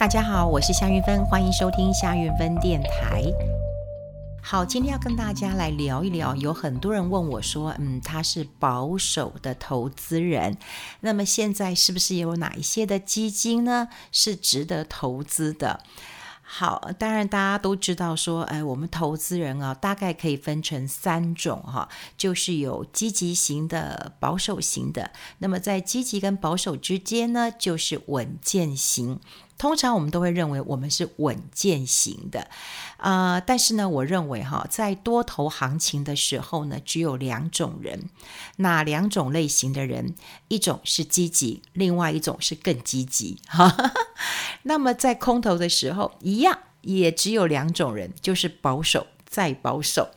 大家好，我是夏云芬，欢迎收听夏云芬电台。好，今天要跟大家来聊一聊，有很多人问我说，嗯，他是保守的投资人，那么现在是不是有哪一些的基金呢，是值得投资的？好，当然大家都知道说，哎，我们投资人啊，大概可以分成三种哈，就是有积极型的、保守型的。那么在积极跟保守之间呢，就是稳健型。通常我们都会认为我们是稳健型的，啊、呃，但是呢，我认为哈，在多头行情的时候呢，只有两种人，哪两种类型的人？一种是积极，另外一种是更积极。哈，那么在空头的时候，一样，也只有两种人，就是保守再保守。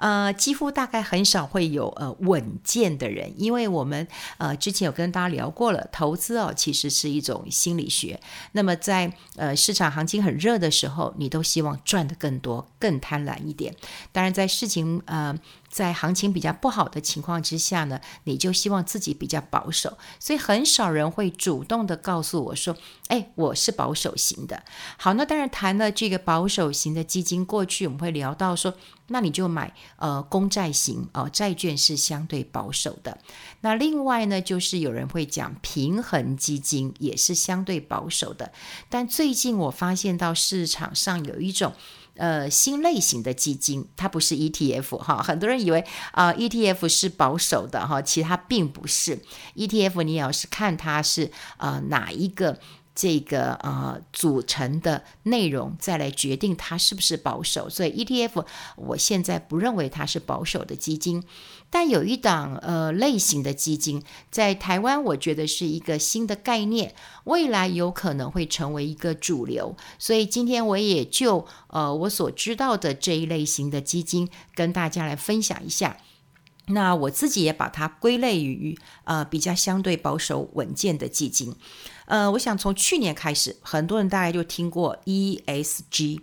呃，几乎大概很少会有呃稳健的人，因为我们呃之前有跟大家聊过了，投资哦其实是一种心理学。那么在呃市场行情很热的时候，你都希望赚的更多，更贪婪一点。当然，在事情呃。在行情比较不好的情况之下呢，你就希望自己比较保守，所以很少人会主动的告诉我说：“哎，我是保守型的。”好，那当然谈了这个保守型的基金，过去我们会聊到说，那你就买呃公债型哦，债券是相对保守的。那另外呢，就是有人会讲平衡基金也是相对保守的。但最近我发现到市场上有一种。呃，新类型的基金，它不是 ETF 哈，很多人以为啊，，ETF 是保守的哈，其实它并不是 ETF。你要是看它是呃哪一个。这个呃组成的内容，再来决定它是不是保守。所以 ETF 我现在不认为它是保守的基金，但有一档呃类型的基金在台湾，我觉得是一个新的概念，未来有可能会成为一个主流。所以今天我也就呃我所知道的这一类型的基金跟大家来分享一下。那我自己也把它归类于呃比较相对保守稳健的基金。呃，我想从去年开始，很多人大概就听过 ESG，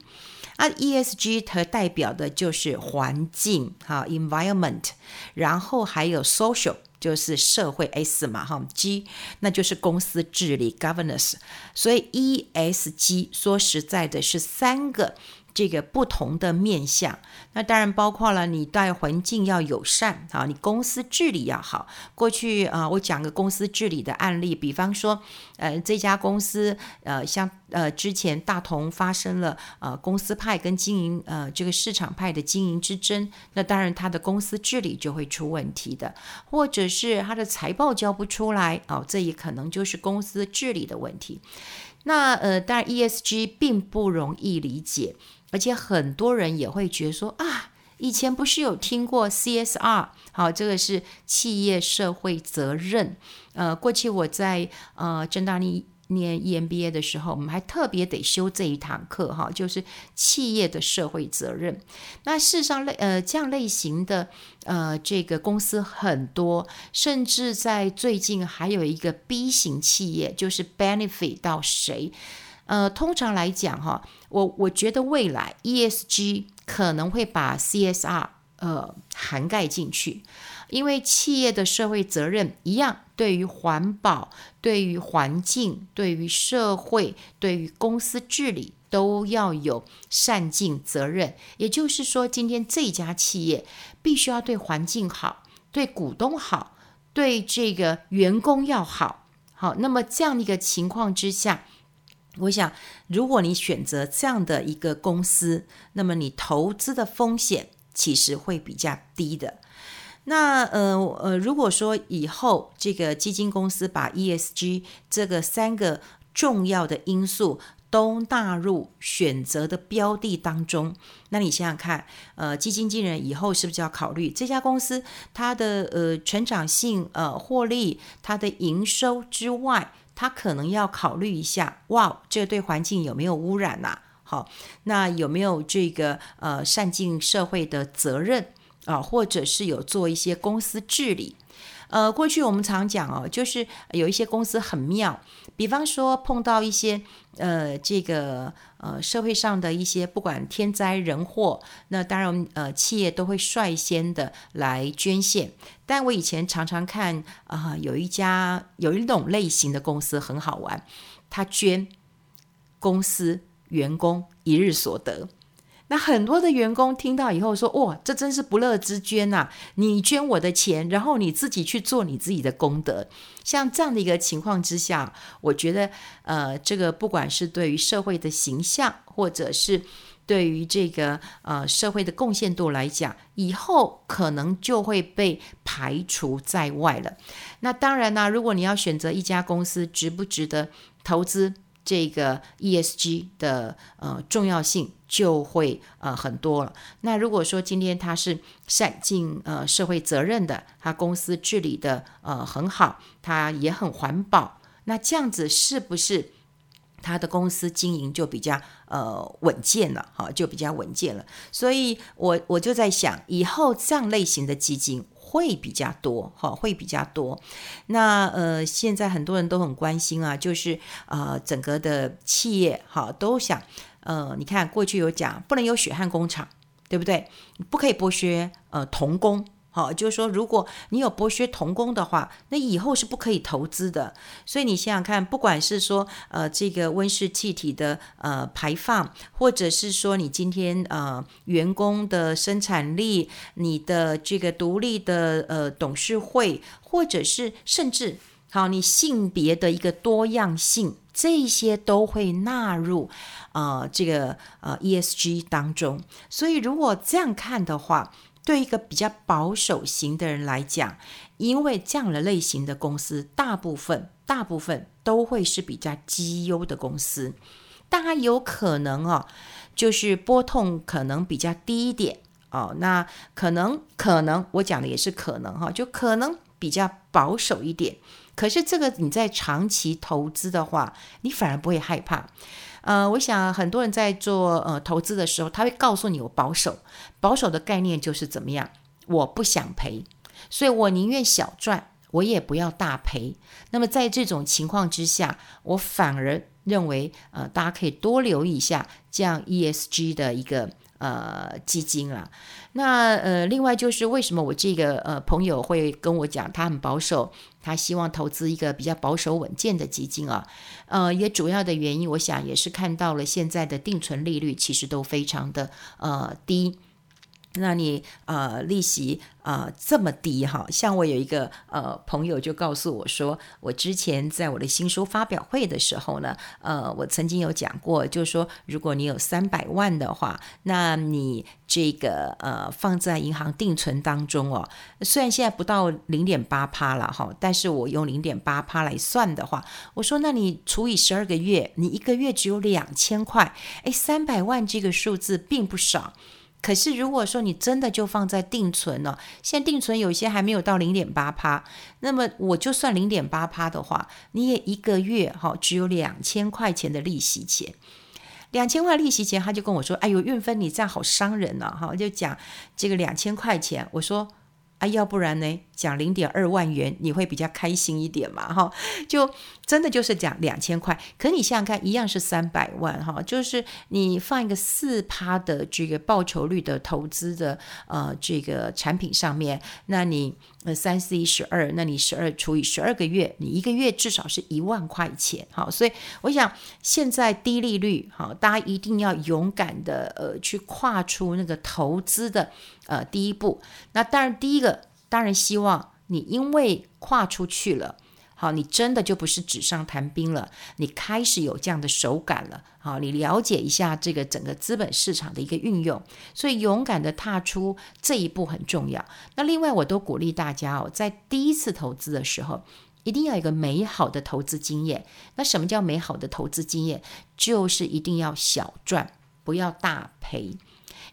啊，ESG 它代表的就是环境哈，environment，然后还有 social 就是社会 S 嘛哈，G 那就是公司治理 governance，所以 ESG 说实在的是三个。这个不同的面向，那当然包括了你对环境要友善啊，你公司治理要好。过去啊，我讲个公司治理的案例，比方说，呃，这家公司呃，像呃之前大同发生了呃公司派跟经营呃这个市场派的经营之争，那当然他的公司治理就会出问题的，或者是他的财报交不出来哦，这也可能就是公司治理的问题。那呃，当然 ESG 并不容易理解。而且很多人也会觉得说啊，以前不是有听过 CSR？好，这个是企业社会责任。呃，过去我在呃正大念念 EMBA 的时候，我们还特别得修这一堂课哈，就是企业的社会责任。那事实上类呃这样类型的呃这个公司很多，甚至在最近还有一个 B 型企业，就是 benefit 到谁？呃，通常来讲，哈，我我觉得未来 ESG 可能会把 CSR 呃涵盖进去，因为企业的社会责任一样，对于环保、对于环境、对于社会、对于公司治理都要有善尽责任。也就是说，今天这家企业必须要对环境好，对股东好，对这个员工要好。好，那么这样的一个情况之下。我想，如果你选择这样的一个公司，那么你投资的风险其实会比较低的。那呃呃，如果说以后这个基金公司把 ESG 这个三个重要的因素都纳入选择的标的当中，那你想想看，呃，基金经理人以后是不是要考虑这家公司它的呃成长性、呃获利、它的营收之外？他可能要考虑一下，哇，这对环境有没有污染呐？好，那有没有这个呃善尽社会的责任啊？或者是有做一些公司治理？呃，过去我们常讲哦，就是有一些公司很妙，比方说碰到一些呃这个呃社会上的一些不管天灾人祸，那当然呃企业都会率先的来捐献。但我以前常常看啊，有一家有一种类型的公司很好玩，他捐公司员工一日所得。那很多的员工听到以后说：“哇，这真是不乐之捐呐！你捐我的钱，然后你自己去做你自己的功德。”像这样的一个情况之下，我觉得，呃，这个不管是对于社会的形象，或者是对于这个呃社会的贡献度来讲，以后可能就会被排除在外了。那当然呢，如果你要选择一家公司值不值得投资，这个 ESG 的呃重要性就会呃很多了。那如果说今天他是善尽呃社会责任的，他公司治理的呃很好，他也很环保，那这样子是不是他的公司经营就比较呃稳健了？哈，就比较稳健了。所以我我就在想，以后这样类型的基金。会比较多，哈，会比较多。那呃，现在很多人都很关心啊，就是呃，整个的企业哈都想，呃，你看过去有讲不能有血汗工厂，对不对？不可以剥削呃童工。好，就是说，如果你有剥削童工的话，那以后是不可以投资的。所以你想想看，不管是说呃这个温室气体的呃排放，或者是说你今天呃员工的生产力，你的这个独立的呃董事会，或者是甚至好你性别的一个多样性，这些都会纳入呃这个呃 ESG 当中。所以如果这样看的话，对一个比较保守型的人来讲，因为这样的类型的公司，大部分大部分都会是比较绩优的公司，当然有可能哦，就是波动可能比较低一点哦，那可能可能我讲的也是可能哈，就可能比较保守一点。可是这个你在长期投资的话，你反而不会害怕。呃，我想很多人在做呃投资的时候，他会告诉你我保守，保守的概念就是怎么样，我不想赔，所以我宁愿小赚，我也不要大赔。那么在这种情况之下，我反而认为呃，大家可以多留意一下这样 ESG 的一个。呃，基金啊，那呃，另外就是为什么我这个呃朋友会跟我讲，他很保守，他希望投资一个比较保守稳健的基金啊，呃，也主要的原因，我想也是看到了现在的定存利率其实都非常的呃低。那你呃利息呃这么低哈，像我有一个呃朋友就告诉我说，我之前在我的新书发表会的时候呢，呃我曾经有讲过，就是说如果你有三百万的话，那你这个呃放在银行定存当中哦，虽然现在不到零点八趴了哈，但是我用零点八趴来算的话，我说那你除以十二个月，你一个月只有两千块，哎，三百万这个数字并不少。可是，如果说你真的就放在定存了，现在定存有些还没有到零点八趴，那么我就算零点八趴的话，你也一个月哈只有两千块钱的利息钱，两千块利息钱，他就跟我说：“哎呦，运芬你这样好伤人了哈！”就讲这个两千块钱，我说。啊，要不然呢？讲零点二万元，你会比较开心一点嘛？哈，就真的就是讲两千块。可你想想看，一样是三百万哈，就是你放一个四趴的这个报酬率的投资的呃这个产品上面，那你呃三四一十二，那你十二除以十二个月，你一个月至少是一万块钱。哈，所以我想现在低利率，哈，大家一定要勇敢的呃去跨出那个投资的呃第一步。那当然第一个。当然希望你因为跨出去了，好，你真的就不是纸上谈兵了，你开始有这样的手感了，好，你了解一下这个整个资本市场的一个运用，所以勇敢的踏出这一步很重要。那另外，我都鼓励大家哦，在第一次投资的时候，一定要有一个美好的投资经验。那什么叫美好的投资经验？就是一定要小赚，不要大赔。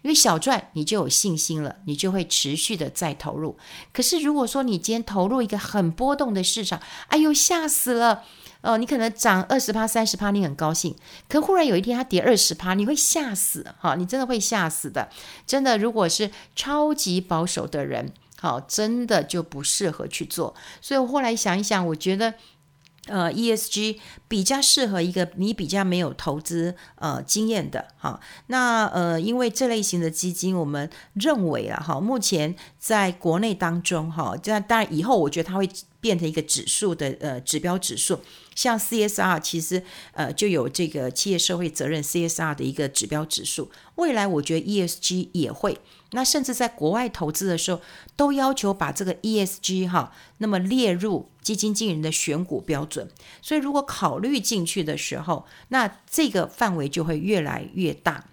因为小赚，你就有信心了，你就会持续的再投入。可是如果说你今天投入一个很波动的市场，哎呦吓死了！哦，你可能涨二十趴、三十趴，你很高兴，可忽然有一天它跌二十趴，你会吓死，哈，你真的会吓死的。真的，如果是超级保守的人，好，真的就不适合去做。所以我后来想一想，我觉得。呃，ESG 比较适合一个你比较没有投资呃经验的哈。那呃，因为这类型的基金，我们认为啊哈，目前在国内当中哈，这当然以后我觉得它会变成一个指数的呃指标指数。像 CSR 其实呃就有这个企业社会责任 CSR 的一个指标指数，未来我觉得 ESG 也会，那甚至在国外投资的时候都要求把这个 ESG 哈，那么列入基金经理人的选股标准，所以如果考虑进去的时候，那这个范围就会越来越大。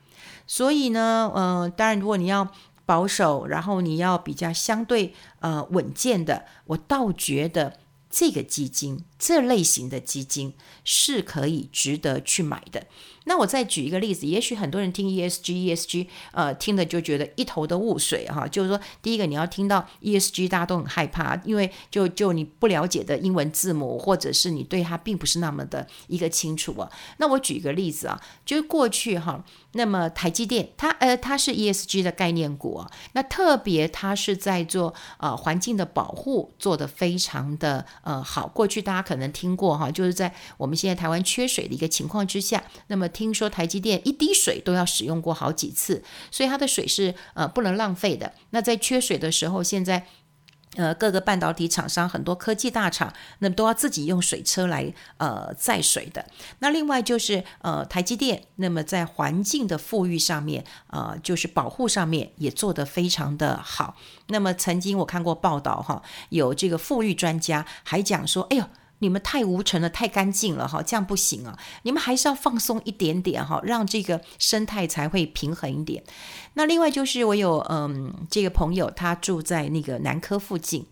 所以呢，呃，当然如果你要保守，然后你要比较相对呃稳健的，我倒觉得。这个基金，这类型的基金是可以值得去买的。那我再举一个例子，也许很多人听 ESG，ESG，呃，听了就觉得一头的雾水哈。就是说，第一个你要听到 ESG，大家都很害怕，因为就就你不了解的英文字母，或者是你对它并不是那么的一个清楚啊。那我举一个例子啊，就是过去哈，那么台积电它呃它是 ESG 的概念股，那特别它是在做呃环境的保护，做得非常的呃好。过去大家可能听过哈，就是在我们现在台湾缺水的一个情况之下，那么听说台积电一滴水都要使用过好几次，所以它的水是呃不能浪费的。那在缺水的时候，现在呃各个半导体厂商很多科技大厂，那么都要自己用水车来呃载水的。那另外就是呃台积电，那么在环境的富裕上面，呃就是保护上面也做得非常的好。那么曾经我看过报道哈，有这个富裕专家还讲说，哎呦。你们太无尘了，太干净了哈，这样不行啊！你们还是要放松一点点哈，让这个生态才会平衡一点。那另外就是我有嗯，这个朋友他住在那个南科附近，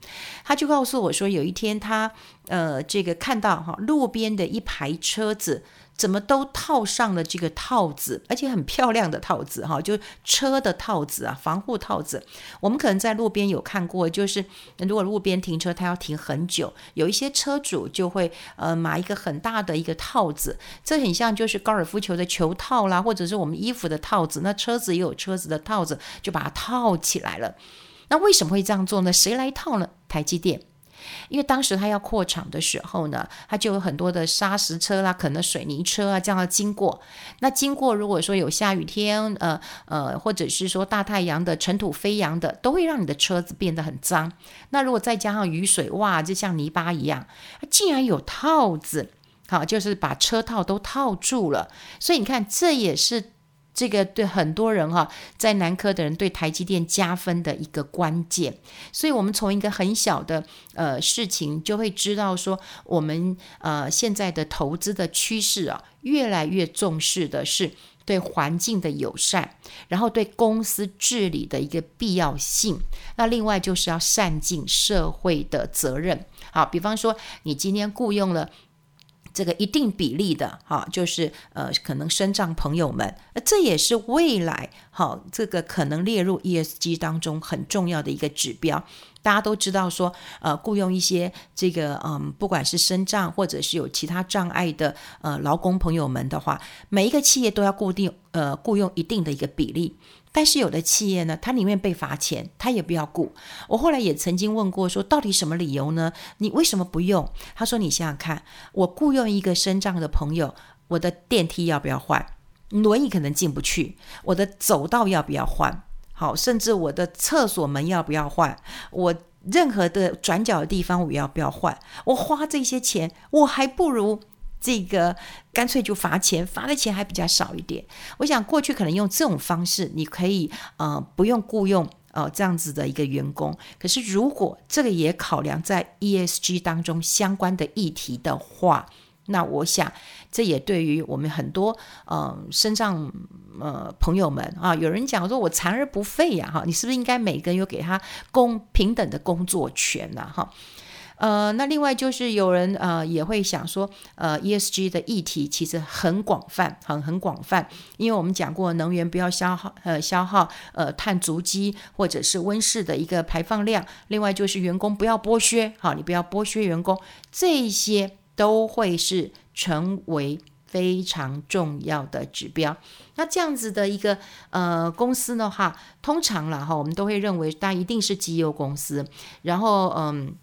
他就告诉我说，有一天他呃这个看到哈路边的一排车子。怎么都套上了这个套子，而且很漂亮的套子哈，就车的套子啊，防护套子。我们可能在路边有看过，就是如果路边停车，它要停很久，有一些车主就会呃买一个很大的一个套子，这很像就是高尔夫球的球套啦，或者是我们衣服的套子。那车子也有车子的套子，就把它套起来了。那为什么会这样做呢？谁来套呢？台积电。因为当时他要扩厂的时候呢，他就有很多的砂石车啦，可能水泥车啊这样经过。那经过如果说有下雨天，呃呃，或者是说大太阳的尘土飞扬的，都会让你的车子变得很脏。那如果再加上雨水，哇，就像泥巴一样。竟然有套子，好，就是把车套都套住了。所以你看，这也是。这个对很多人哈，在南科的人对台积电加分的一个关键，所以我们从一个很小的呃事情就会知道说，我们呃现在的投资的趋势啊，越来越重视的是对环境的友善，然后对公司治理的一个必要性。那另外就是要善尽社会的责任。好，比方说你今天雇佣了。这个一定比例的哈，就是呃，可能身障朋友们，这也是未来哈，这个可能列入 ESG 当中很重要的一个指标。大家都知道说，呃，雇佣一些这个嗯，不管是身障或者是有其他障碍的呃劳工朋友们的话，每一个企业都要固定呃雇佣一定的一个比例。但是有的企业呢，它宁愿被罚钱，他也不要雇。我后来也曾经问过，说到底什么理由呢？你为什么不用？他说：“你想想看，我雇佣一个身障的朋友，我的电梯要不要换？轮椅可能进不去，我的走道要不要换？好，甚至我的厕所门要不要换？我任何的转角的地方我要不要换？我花这些钱，我还不如。”这个干脆就罚钱，罚的钱还比较少一点。我想过去可能用这种方式，你可以呃不用雇佣呃这样子的一个员工。可是如果这个也考量在 ESG 当中相关的议题的话，那我想这也对于我们很多呃身上呃朋友们啊，有人讲说我残而不废呀哈，你是不是应该每个人有给他公平等的工作权呢哈？呃，那另外就是有人呃也会想说，呃，ESG 的议题其实很广泛，很很广泛，因为我们讲过能源不要消耗呃消耗呃碳足迹或者是温室的一个排放量，另外就是员工不要剥削，好，你不要剥削员工，这些都会是成为非常重要的指标。那这样子的一个呃公司的话，通常了哈，我们都会认为它一定是绩优公司，然后嗯。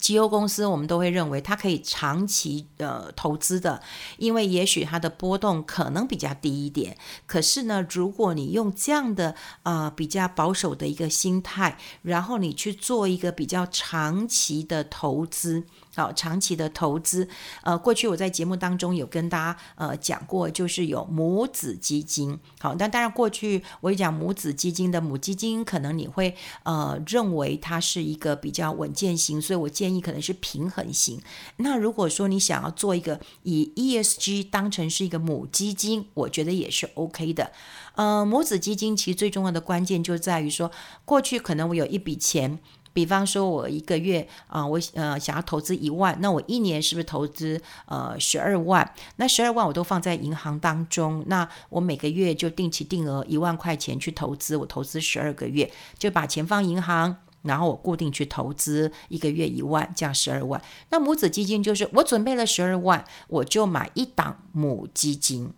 绩优公司，我们都会认为它可以长期呃投资的，因为也许它的波动可能比较低一点。可是呢，如果你用这样的呃比较保守的一个心态，然后你去做一个比较长期的投资。好，长期的投资，呃，过去我在节目当中有跟大家呃讲过，就是有母子基金。好，但当然过去我讲母子基金的母基金，可能你会呃认为它是一个比较稳健型，所以我建议可能是平衡型。那如果说你想要做一个以 ESG 当成是一个母基金，我觉得也是 OK 的。呃，母子基金其实最重要的关键就在于说，过去可能我有一笔钱。比方说，我一个月啊、我呃想要投资一万，那我一年是不是投资呃十二万？那十二万我都放在银行当中，那我每个月就定期定额一万块钱去投资，我投资十二个月，就把钱放银行，然后我固定去投资一个月一万，这样十二万。那母子基金就是我准备了十二万，我就买一档母基金。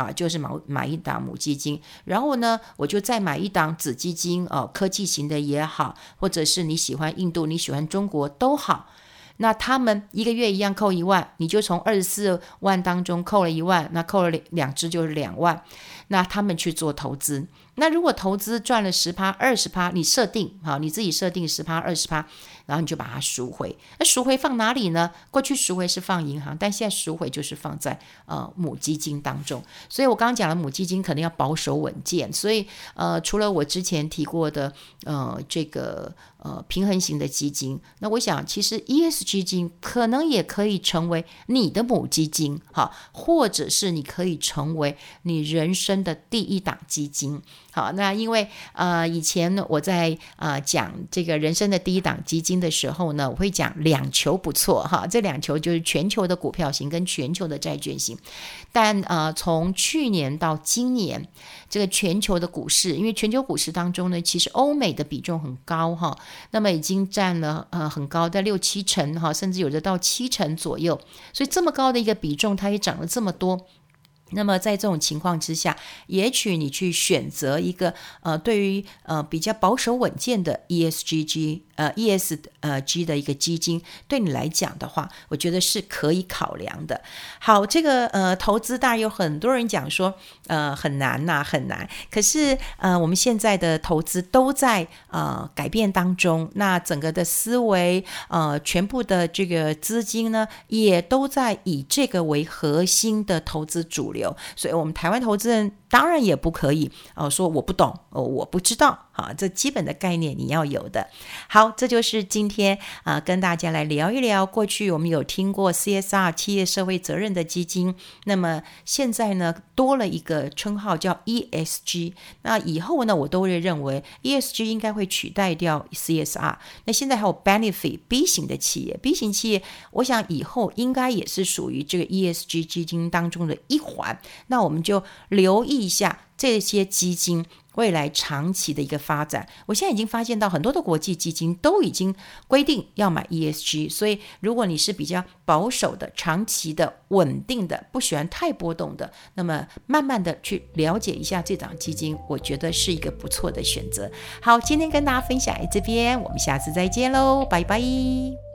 啊，就是买买一档母基金，然后呢，我就再买一档子基金，哦，科技型的也好，或者是你喜欢印度，你喜欢中国都好。那他们一个月一样扣一万，你就从二十四万当中扣了一万，那扣了两两支就是两万，那他们去做投资。那如果投资赚了十趴、二十趴，你设定好，你自己设定十趴、二十趴。然后你就把它赎回，那赎回放哪里呢？过去赎回是放银行，但现在赎回就是放在呃母基金当中。所以我刚刚讲了母基金可能要保守稳健，所以呃除了我之前提过的呃这个呃平衡型的基金，那我想其实 ESG 基金可能也可以成为你的母基金，哈，或者是你可以成为你人生的第一档基金。好，那因为呃以前我在呃讲这个人生的第一档基金的时候呢，我会讲两球不错哈，这两球就是全球的股票型跟全球的债券型。但呃从去年到今年，这个全球的股市，因为全球股市当中呢，其实欧美的比重很高哈，那么已经占了呃很高在六七成哈，甚至有的到七成左右，所以这么高的一个比重，它也涨了这么多。那么在这种情况之下，也许你去选择一个呃，对于呃比较保守稳健的 ESGG 呃 ES 呃 G 的一个基金，对你来讲的话，我觉得是可以考量的。好，这个呃投资当然有很多人讲说呃很难呐、很难。可是呃我们现在的投资都在呃改变当中，那整个的思维呃全部的这个资金呢，也都在以这个为核心的投资主流。所以，我们台湾投资人当然也不可以哦，说我不懂哦，我不知道。啊，这基本的概念你要有的。好，这就是今天啊、跟大家来聊一聊。过去我们有听过 CSR 企业社会责任的基金，那么现在呢，多了一个称号叫 ESG。那以后呢，我都会认为 ESG 应该会取代掉 CSR。那现在还有 Benefit B 型的企业，B 型企业，我想以后应该也是属于这个 ESG 基金当中的一环。那我们就留意一下这些基金。未来长期的一个发展，我现在已经发现到很多的国际基金都已经规定要买 ESG，所以如果你是比较保守的、长期的、稳定的、不喜欢太波动的，那么慢慢的去了解一下这档基金，我觉得是一个不错的选择。好，今天跟大家分享这边，我们下次再见喽，拜拜。